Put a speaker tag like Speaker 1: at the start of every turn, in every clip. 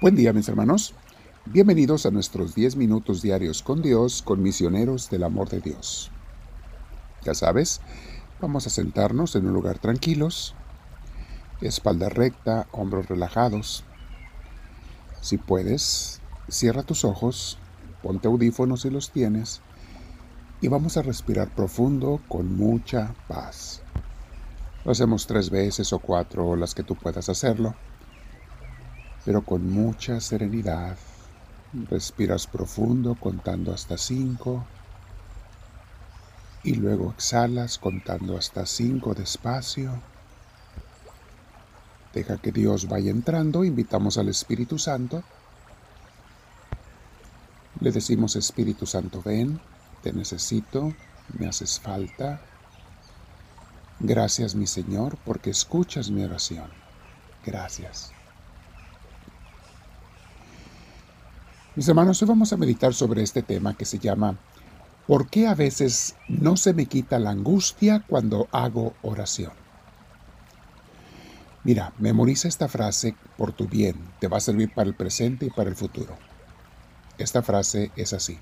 Speaker 1: Buen día mis hermanos. Bienvenidos a nuestros 10 minutos diarios con Dios, con misioneros del amor de Dios. Ya sabes, vamos a sentarnos en un lugar tranquilos, espalda recta, hombros relajados. Si puedes, cierra tus ojos, ponte audífonos si los tienes y vamos a respirar profundo con mucha paz. Lo hacemos tres veces o cuatro las que tú puedas hacerlo pero con mucha serenidad. Respiras profundo contando hasta cinco y luego exhalas contando hasta cinco despacio. Deja que Dios vaya entrando, invitamos al Espíritu Santo. Le decimos Espíritu Santo, ven, te necesito, me haces falta. Gracias mi Señor porque escuchas mi oración. Gracias. Mis hermanos, hoy vamos a meditar sobre este tema que se llama ¿Por qué a veces no se me quita la angustia cuando hago oración? Mira, memoriza esta frase por tu bien, te va a servir para el presente y para el futuro. Esta frase es así.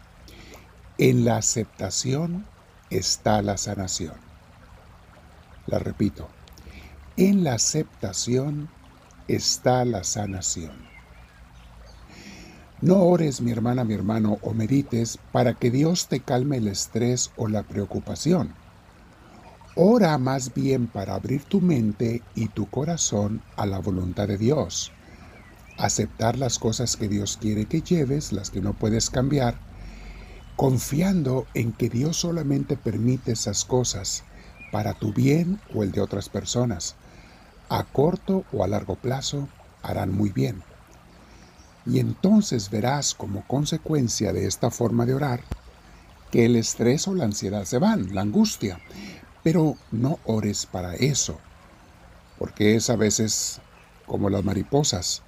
Speaker 1: En la aceptación está la sanación. La repito. En la aceptación está la sanación. No ores, mi hermana, mi hermano, o medites para que Dios te calme el estrés o la preocupación. Ora más bien para abrir tu mente y tu corazón a la voluntad de Dios. Aceptar las cosas que Dios quiere que lleves, las que no puedes cambiar, confiando en que Dios solamente permite esas cosas para tu bien o el de otras personas. A corto o a largo plazo harán muy bien. Y entonces verás como consecuencia de esta forma de orar que el estrés o la ansiedad se van, la angustia. Pero no ores para eso, porque es a veces como las mariposas.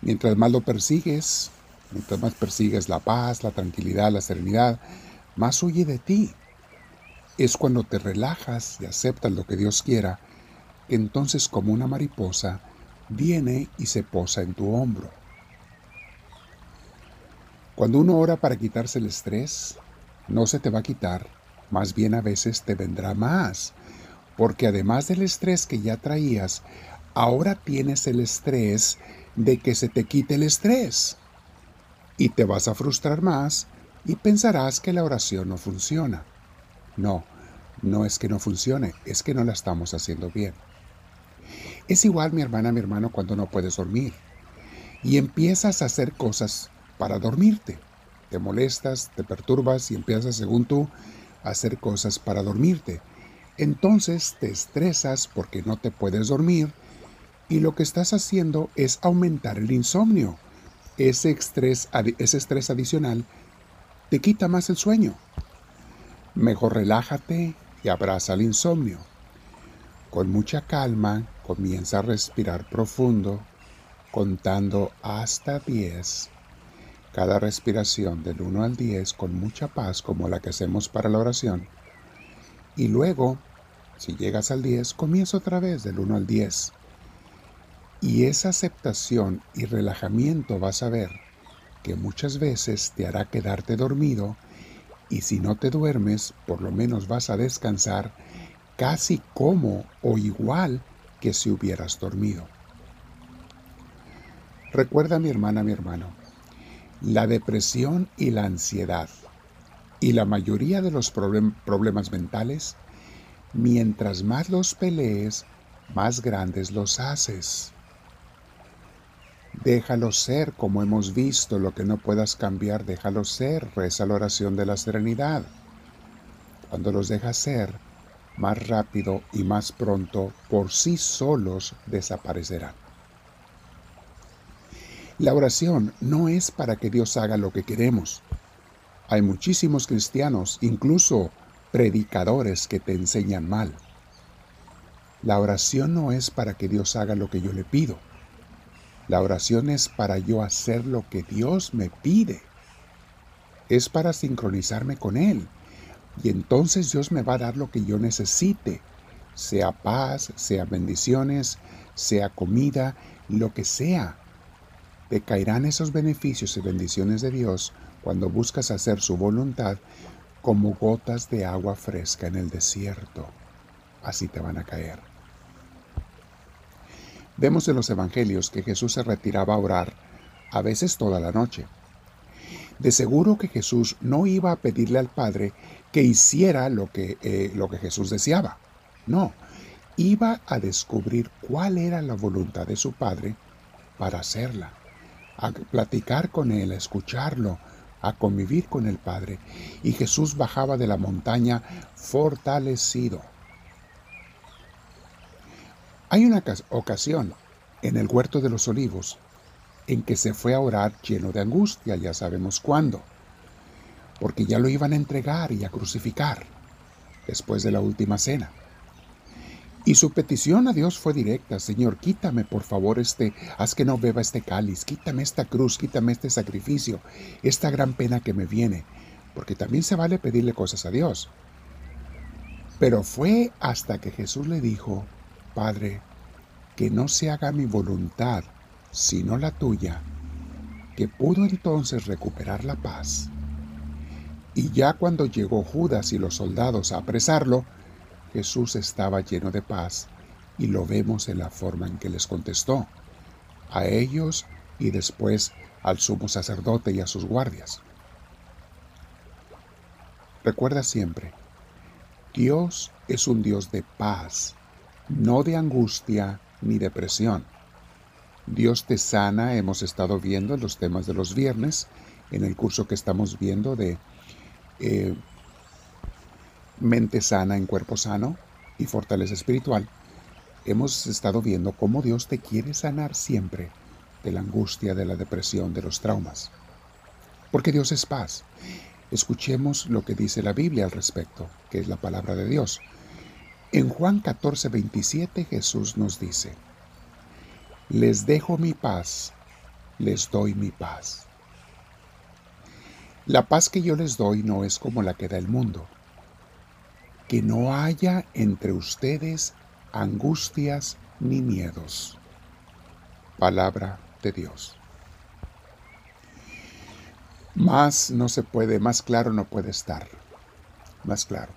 Speaker 1: Mientras más lo persigues, mientras más persigues la paz, la tranquilidad, la serenidad, más huye de ti. Es cuando te relajas y aceptas lo que Dios quiera, entonces como una mariposa viene y se posa en tu hombro. Cuando uno ora para quitarse el estrés, no se te va a quitar, más bien a veces te vendrá más, porque además del estrés que ya traías, ahora tienes el estrés de que se te quite el estrés. Y te vas a frustrar más y pensarás que la oración no funciona. No, no es que no funcione, es que no la estamos haciendo bien. Es igual mi hermana, mi hermano, cuando no puedes dormir y empiezas a hacer cosas para dormirte. Te molestas, te perturbas y empiezas, según tú, a hacer cosas para dormirte. Entonces te estresas porque no te puedes dormir y lo que estás haciendo es aumentar el insomnio. Ese estrés, adicional te quita más el sueño. Mejor relájate y abraza el insomnio. Con mucha calma comienza a respirar profundo, contando hasta 10 cada respiración del 1 al 10 con mucha paz como la que hacemos para la oración. Y luego, si llegas al 10, comienza otra vez del 1 al 10. Y esa aceptación y relajamiento vas a ver que muchas veces te hará quedarte dormido y si no te duermes, por lo menos vas a descansar casi como o igual que si hubieras dormido. Recuerda mi hermana, mi hermano, la depresión y la ansiedad y la mayoría de los problemas mentales, mientras más los pelees, más grandes los haces. Déjalo ser, como hemos visto, lo que no puedas cambiar, déjalo ser, reza la oración de la serenidad. Cuando los dejas ser, más rápido y más pronto, por sí solos desaparecerán. La oración no es para que Dios haga lo que queremos. Hay muchísimos cristianos, incluso predicadores, que te enseñan mal. La oración no es para que Dios haga lo que yo le pido. La oración es para yo hacer lo que Dios me pide. Es para sincronizarme con Él. Y entonces Dios me va a dar lo que yo necesite, sea paz, sea bendiciones, sea comida, lo que sea te caerán esos beneficios y bendiciones de Dios cuando buscas hacer su voluntad como gotas de agua fresca en el desierto. Así te van a caer. Vemos en los evangelios que Jesús se retiraba a orar, a veces toda la noche. De seguro que Jesús no iba a pedirle al Padre que hiciera lo que, eh, lo que Jesús deseaba. No, iba a descubrir cuál era la voluntad de su Padre para hacerla, a platicar con Él, a escucharlo, a convivir con el Padre. Y Jesús bajaba de la montaña fortalecido. Hay una ocasión en el huerto de los olivos en que se fue a orar lleno de angustia, ya sabemos cuándo, porque ya lo iban a entregar y a crucificar después de la última cena. Y su petición a Dios fue directa, Señor, quítame por favor este, haz que no beba este cáliz, quítame esta cruz, quítame este sacrificio, esta gran pena que me viene, porque también se vale pedirle cosas a Dios. Pero fue hasta que Jesús le dijo, Padre, que no se haga mi voluntad, sino la tuya, que pudo entonces recuperar la paz. Y ya cuando llegó Judas y los soldados a apresarlo, Jesús estaba lleno de paz y lo vemos en la forma en que les contestó, a ellos y después al sumo sacerdote y a sus guardias. Recuerda siempre, Dios es un Dios de paz, no de angustia ni depresión. Dios te sana, hemos estado viendo en los temas de los viernes, en el curso que estamos viendo de eh, mente sana en cuerpo sano y fortaleza espiritual. Hemos estado viendo cómo Dios te quiere sanar siempre de la angustia, de la depresión, de los traumas. Porque Dios es paz. Escuchemos lo que dice la Biblia al respecto, que es la palabra de Dios. En Juan 14, 27 Jesús nos dice, les dejo mi paz, les doy mi paz. La paz que yo les doy no es como la que da el mundo. Que no haya entre ustedes angustias ni miedos. Palabra de Dios. Más no se puede, más claro no puede estar. Más claro.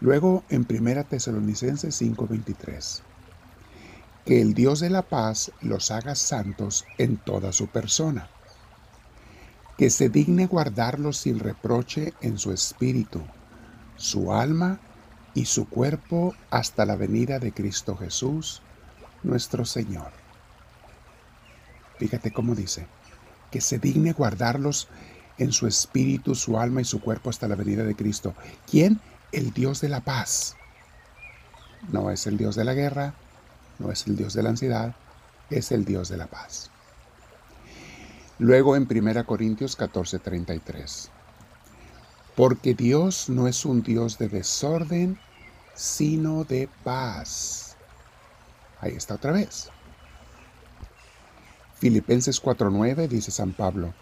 Speaker 1: Luego en 1 Tesalonicenses 5:23 que el Dios de la paz los haga santos en toda su persona, que se digne guardarlos sin reproche en su espíritu, su alma y su cuerpo hasta la venida de Cristo Jesús, nuestro Señor. Fíjate cómo dice, que se digne guardarlos en su espíritu, su alma y su cuerpo hasta la venida de Cristo. ¿Quién? El Dios de la paz. No es el Dios de la guerra, no es el Dios de la ansiedad, es el Dios de la paz. Luego en 1 Corintios 14:33, porque Dios no es un Dios de desorden, sino de paz. Ahí está otra vez. Filipenses 4:9 dice San Pablo,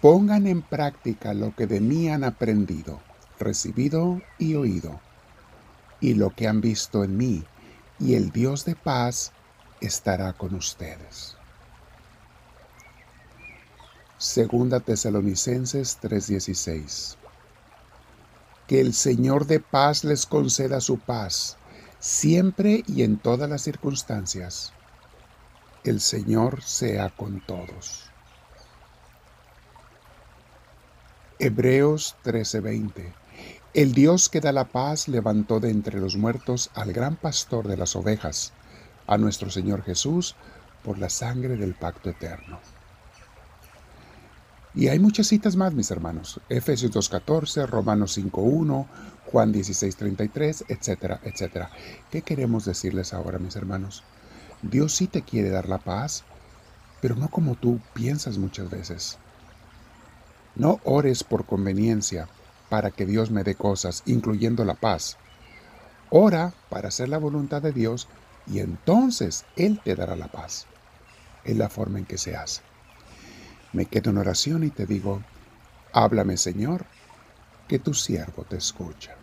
Speaker 1: pongan en práctica lo que de mí han aprendido, recibido y oído, y lo que han visto en mí y el Dios de paz estará con ustedes. Segunda Tesalonicenses 3:16 Que el Señor de paz les conceda su paz, siempre y en todas las circunstancias. El Señor sea con todos. Hebreos 13:20 el Dios que da la paz levantó de entre los muertos al gran pastor de las ovejas, a nuestro Señor Jesús, por la sangre del pacto eterno. Y hay muchas citas más, mis hermanos. Efesios 2.14, Romanos 5.1, Juan 16.33, etcétera, etcétera. ¿Qué queremos decirles ahora, mis hermanos? Dios sí te quiere dar la paz, pero no como tú piensas muchas veces. No ores por conveniencia, para que Dios me dé cosas, incluyendo la paz. Ora para hacer la voluntad de Dios y entonces Él te dará la paz. Es la forma en que se hace. Me quedo en oración y te digo, háblame Señor, que tu siervo te escucha.